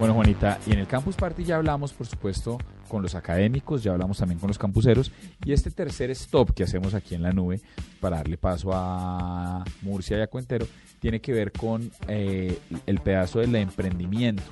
Bueno, Juanita, y en el Campus Party ya hablamos, por supuesto, con los académicos, ya hablamos también con los campuseros, y este tercer stop que hacemos aquí en la nube para darle paso a Murcia y a Cuentero tiene que ver con eh, el pedazo del emprendimiento.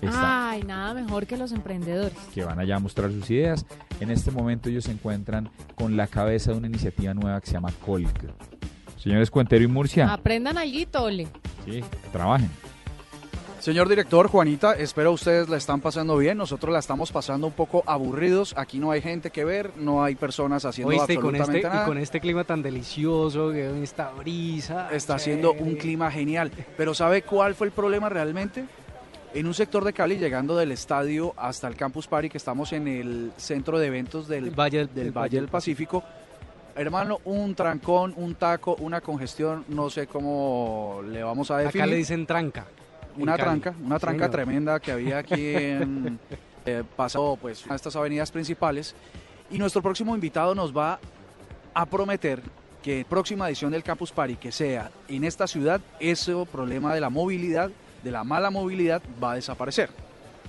Está- Ay, nada mejor que los emprendedores. que van allá a mostrar sus ideas. En este momento ellos se encuentran con la cabeza de una iniciativa nueva que se llama Colg. Señores Cuentero y Murcia, Aprendan allí, Tole. sí, trabajen. Señor director, Juanita, espero ustedes la están pasando bien. Nosotros la estamos pasando un poco aburridos. Aquí no hay gente que ver, no hay personas haciendo Oíste, y con absolutamente este, y nada. con este clima tan delicioso, esta brisa. Está haciendo un clima genial. Pero ¿sabe cuál fue el problema realmente? En un sector de Cali, llegando del estadio hasta el Campus Party, que estamos en el centro de eventos del, El Valle del- del el Valle del Pacífico, hermano, un trancón, un taco, una congestión, no sé cómo le vamos a definir. Acá le dicen tranca. Una tranca, una tranca señor. tremenda que había aquí en eh, pasado pues a estas avenidas principales y nuestro próximo invitado nos va a prometer que próxima edición del Campus Party que sea en esta ciudad ese problema de la movilidad, de la mala movilidad va a desaparecer.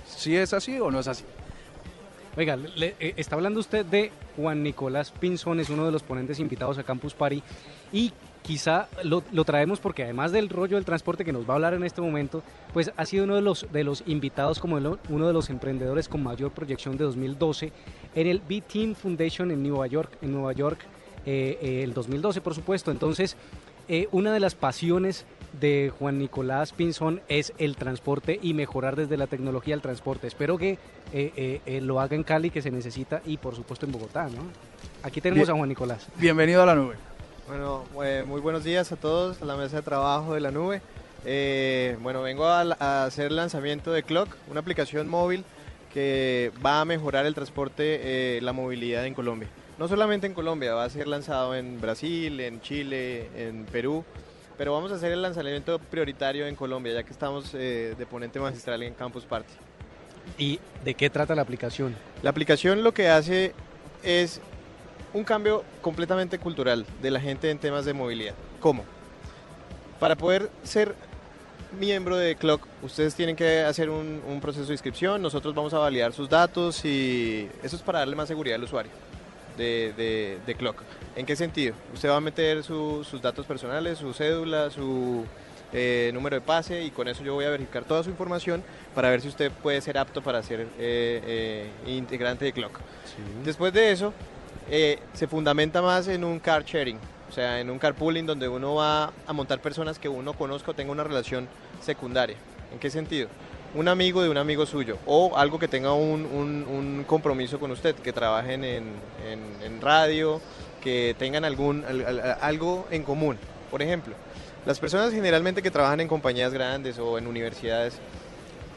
¿Si es así o no es así? Oiga, le- eh, está hablando usted de Juan Nicolás Pinzón, es uno de los ponentes invitados a Campus Party y quizá lo, traemos porque además del rollo del transporte que nos va a hablar en este momento, pues ha sido uno de los, de los invitados como uno de los emprendedores con mayor proyección de 2012 en el B-Team Foundation en Nueva York, en Nueva York eh, eh, el 2012 por supuesto. Entonces, una de las pasiones de Juan Nicolás Pinzón es el transporte y mejorar desde la tecnología el transporte. Espero que eh, eh, eh, lo haga en Cali, que se necesita, y por supuesto en Bogotá. ¿no? Aquí tenemos Bien. a Juan Nicolás. Bienvenido a la nube. Bueno, eh, muy buenos días a todos, a la mesa de trabajo de la nube. Eh, bueno, vengo a, a hacer el lanzamiento de Clock, una aplicación móvil que va a mejorar el transporte, eh, la movilidad en Colombia. No solamente en Colombia, va a ser lanzado en Brasil, en Chile, en Perú, pero vamos a hacer el lanzamiento prioritario en Colombia, ya que estamos eh, de ponente magistral en Campus Party. ¿Y de qué trata la aplicación? La aplicación lo que hace es un cambio completamente cultural de la gente en temas de movilidad. ¿Cómo? Para poder ser miembro de Clock, ustedes tienen que hacer un, un proceso de inscripción, nosotros vamos a validar sus datos y eso es para darle más seguridad al usuario de, de- de Clock. ¿En qué sentido? Usted va a meter su- sus datos personales, su cédula, su eh, número de pase y con eso yo voy a verificar toda su información para ver si usted puede ser apto para ser eh, eh, integrante de Clock. Después de eso, se fundamenta más en un car sharing, o sea, en un carpooling donde uno va a montar personas que uno conozca o tenga una relación secundaria. ¿En qué sentido? Un amigo de un amigo suyo o algo que tenga un, un- compromiso con usted, que trabajen en, en- radio, que tengan algún, al- al- algo en común. Por ejemplo, las personas generalmente que trabajan en compañías grandes o en universidades,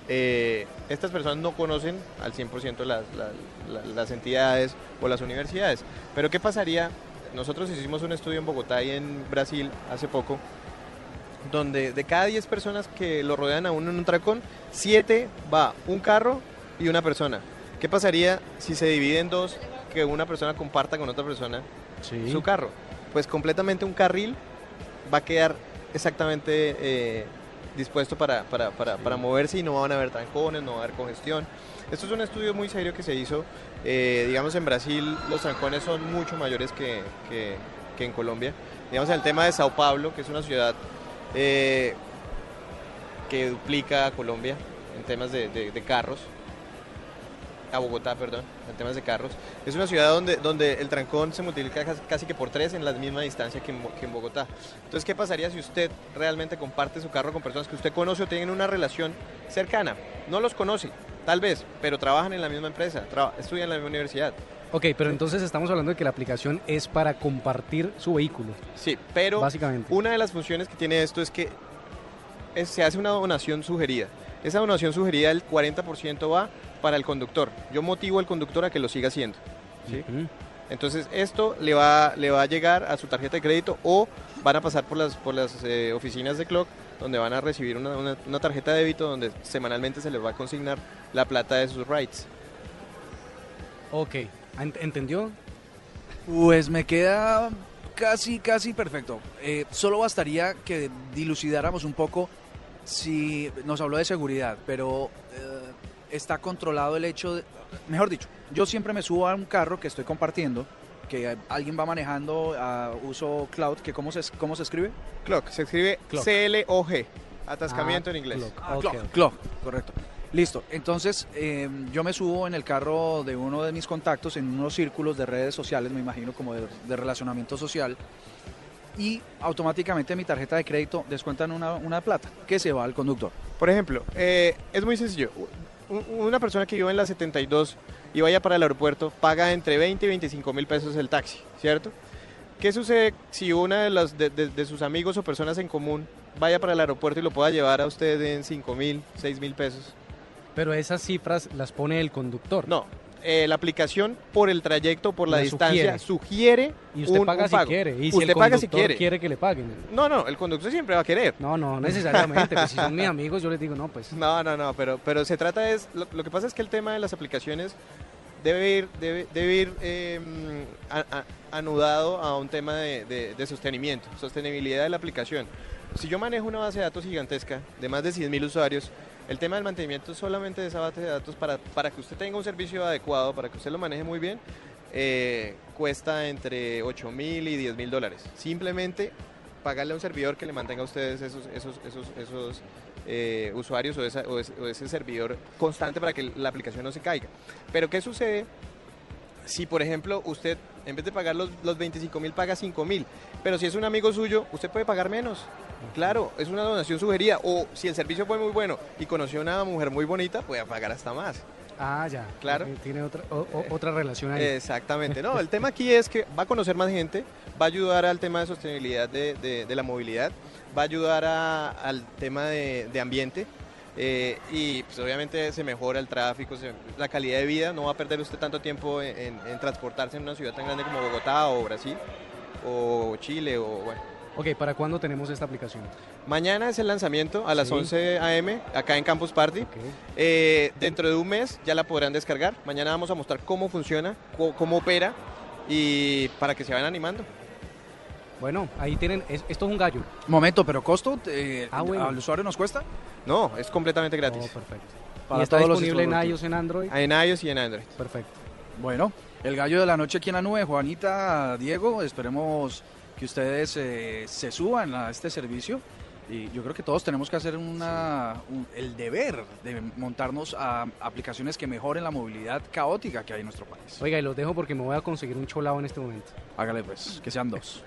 eh, estas personas no conocen al 100% las, las- las- las entidades o las universidades. Pero ¿qué pasaría? Nosotros hicimos un estudio en Bogotá y en Brasil hace poco, donde de cada 10 personas que lo rodean a uno en un tracón, 7 va un carro y una persona. ¿Qué pasaría si se divide en dos, que una persona comparta con otra persona su carro? Pues completamente un carril va a quedar exactamente eh, dispuesto para, para, para, para moverse y no van a haber trancones, no va a haber congestión. Esto es un estudio muy serio que se hizo, eh, digamos en Brasil los trancones son mucho mayores que, que- que en Colombia. Digamos en el tema de Sao Paulo, que es una ciudad eh, que duplica a Colombia en temas de, de- carros, a Bogotá, perdón, en temas de carros. Es una ciudad donde, donde el trancón se multiplica casi, que por tres en la misma distancia que en, que en Bogotá. Entonces, ¿qué pasaría si usted realmente comparte su carro con personas que usted conoce o tienen una relación cercana? No los conoce, tal vez, pero trabajan en la misma empresa, estudian en la misma universidad. Ok, pero entonces estamos hablando de que la aplicación es para compartir su vehículo. Sí, pero Básicamente. una de las funciones que tiene esto es que es- se hace una donación sugerida. Esa donación sugerida, el 40% va para el conductor. Yo motivo al conductor a que lo siga haciendo. ¿sí? Entonces esto le va, le va a llegar a su tarjeta de crédito o van a pasar por las, por las eh, oficinas de Clock donde van a recibir una, una- una tarjeta de débito donde semanalmente se les va a consignar la plata de sus rights. Ok, Ent- ¿entendió? Pues me queda casi, casi perfecto. Eh, solo bastaría que dilucidáramos un poco si nos habló de seguridad, pero eh, está controlado el hecho de, mejor dicho, yo siempre me subo a un carro que estoy compartiendo, que alguien va manejando a uso cloud, que cómo se, cómo se escribe? Clock, se escribe Clock. C-L-O-G, atascamiento Ah, en inglés. clock. Ah, clock, correcto. Listo. Entonces, eh, yo me subo en el carro de uno de mis contactos en unos círculos de redes sociales, me imagino como de, relacionamiento social, y automáticamente mi tarjeta de crédito descuentan una, una plata que se va al conductor. Por ejemplo, eh, es muy sencillo. Una persona que vive en la 72 y vaya para el aeropuerto paga entre 20 y 25 mil pesos el taxi, ¿cierto? ¿Qué sucede si una de, las, de sus amigos o personas en común vaya para el aeropuerto y lo pueda llevar a usted en 5 mil, 6 mil pesos? Pero esas cifras las pone el conductor. No, eh, la aplicación por el trayecto, por la La distancia, sugiere, Y usted un- paga un si quiere. Y si usted el paga si conductor quiere. que le paguen. No, no, el conductor siempre va a querer. No, no necesariamente. pues si son mis amigos, yo les digo, no, pues. No, no, no, pero, pero se trata es, lo, lo que pasa es que el tema de las aplicaciones debe ir, debe, debe ir eh, a- a- anudado a un tema de, de- de sostenimiento, sostenibilidad de la aplicación. Si yo manejo una base de datos gigantesca de más de 100.000 usuarios, el tema del mantenimiento solamente de esa base de datos para, para que usted tenga un servicio adecuado, para que usted lo maneje muy bien, eh, cuesta entre 8 mil y 10 mil dólares. Simplemente pagarle a un servidor que le mantenga a ustedes esos, esos, esos, eh, usuarios o ese servidor constante para que la aplicación no se caiga. Pero ¿qué sucede si, por ejemplo, usted en vez de pagar los, los 25 mil paga 5 mil? Pero si es un amigo suyo, usted puede pagar menos. Claro, es una donación sugerida. O si el servicio fue muy bueno y conoció a una mujer muy bonita, puede pagar hasta más. Ah, ya. Claro. Tiene otra, o- o- otra relación ahí. Exactamente, no, el tema aquí es que va a conocer más gente, va a ayudar al tema de sostenibilidad de, de- de la movilidad, va a ayudar a- al tema de, de ambiente eh, y pues, obviamente se mejora el tráfico, se- la calidad de vida, no va a perder usted tanto tiempo en, en- en transportarse en una ciudad tan grande como Bogotá o Brasil o Chile o bueno. Ok, ¿para cuándo tenemos esta aplicación? Mañana es el lanzamiento a las Sí. 11 a.m. acá en Campus Party. Eh, dentro de un mes ya la podrán descargar. Mañana vamos a mostrar cómo funciona, cómo opera y para que se vayan animando. Bueno, ahí tienen. es- esto es un gallo. Momento, pero costo eh, Ah, bueno. al usuario nos cuesta No, es completamente Oh, gratis. perfecto. Para y está todos los disponible en iOS, en Android. En iOS y en Android. Perfecto. Bueno, el gallo de la noche aquí en la nube, Juanita, Diego, esperemos que ustedes eh, se suban a este servicio. Y yo creo que todos tenemos que hacer una, un- el deber de montarnos a aplicaciones que mejoren la movilidad caótica que hay en nuestro país. Oiga, y los dejo porque me voy a conseguir un cholao en este momento. Hágale pues, que sean dos.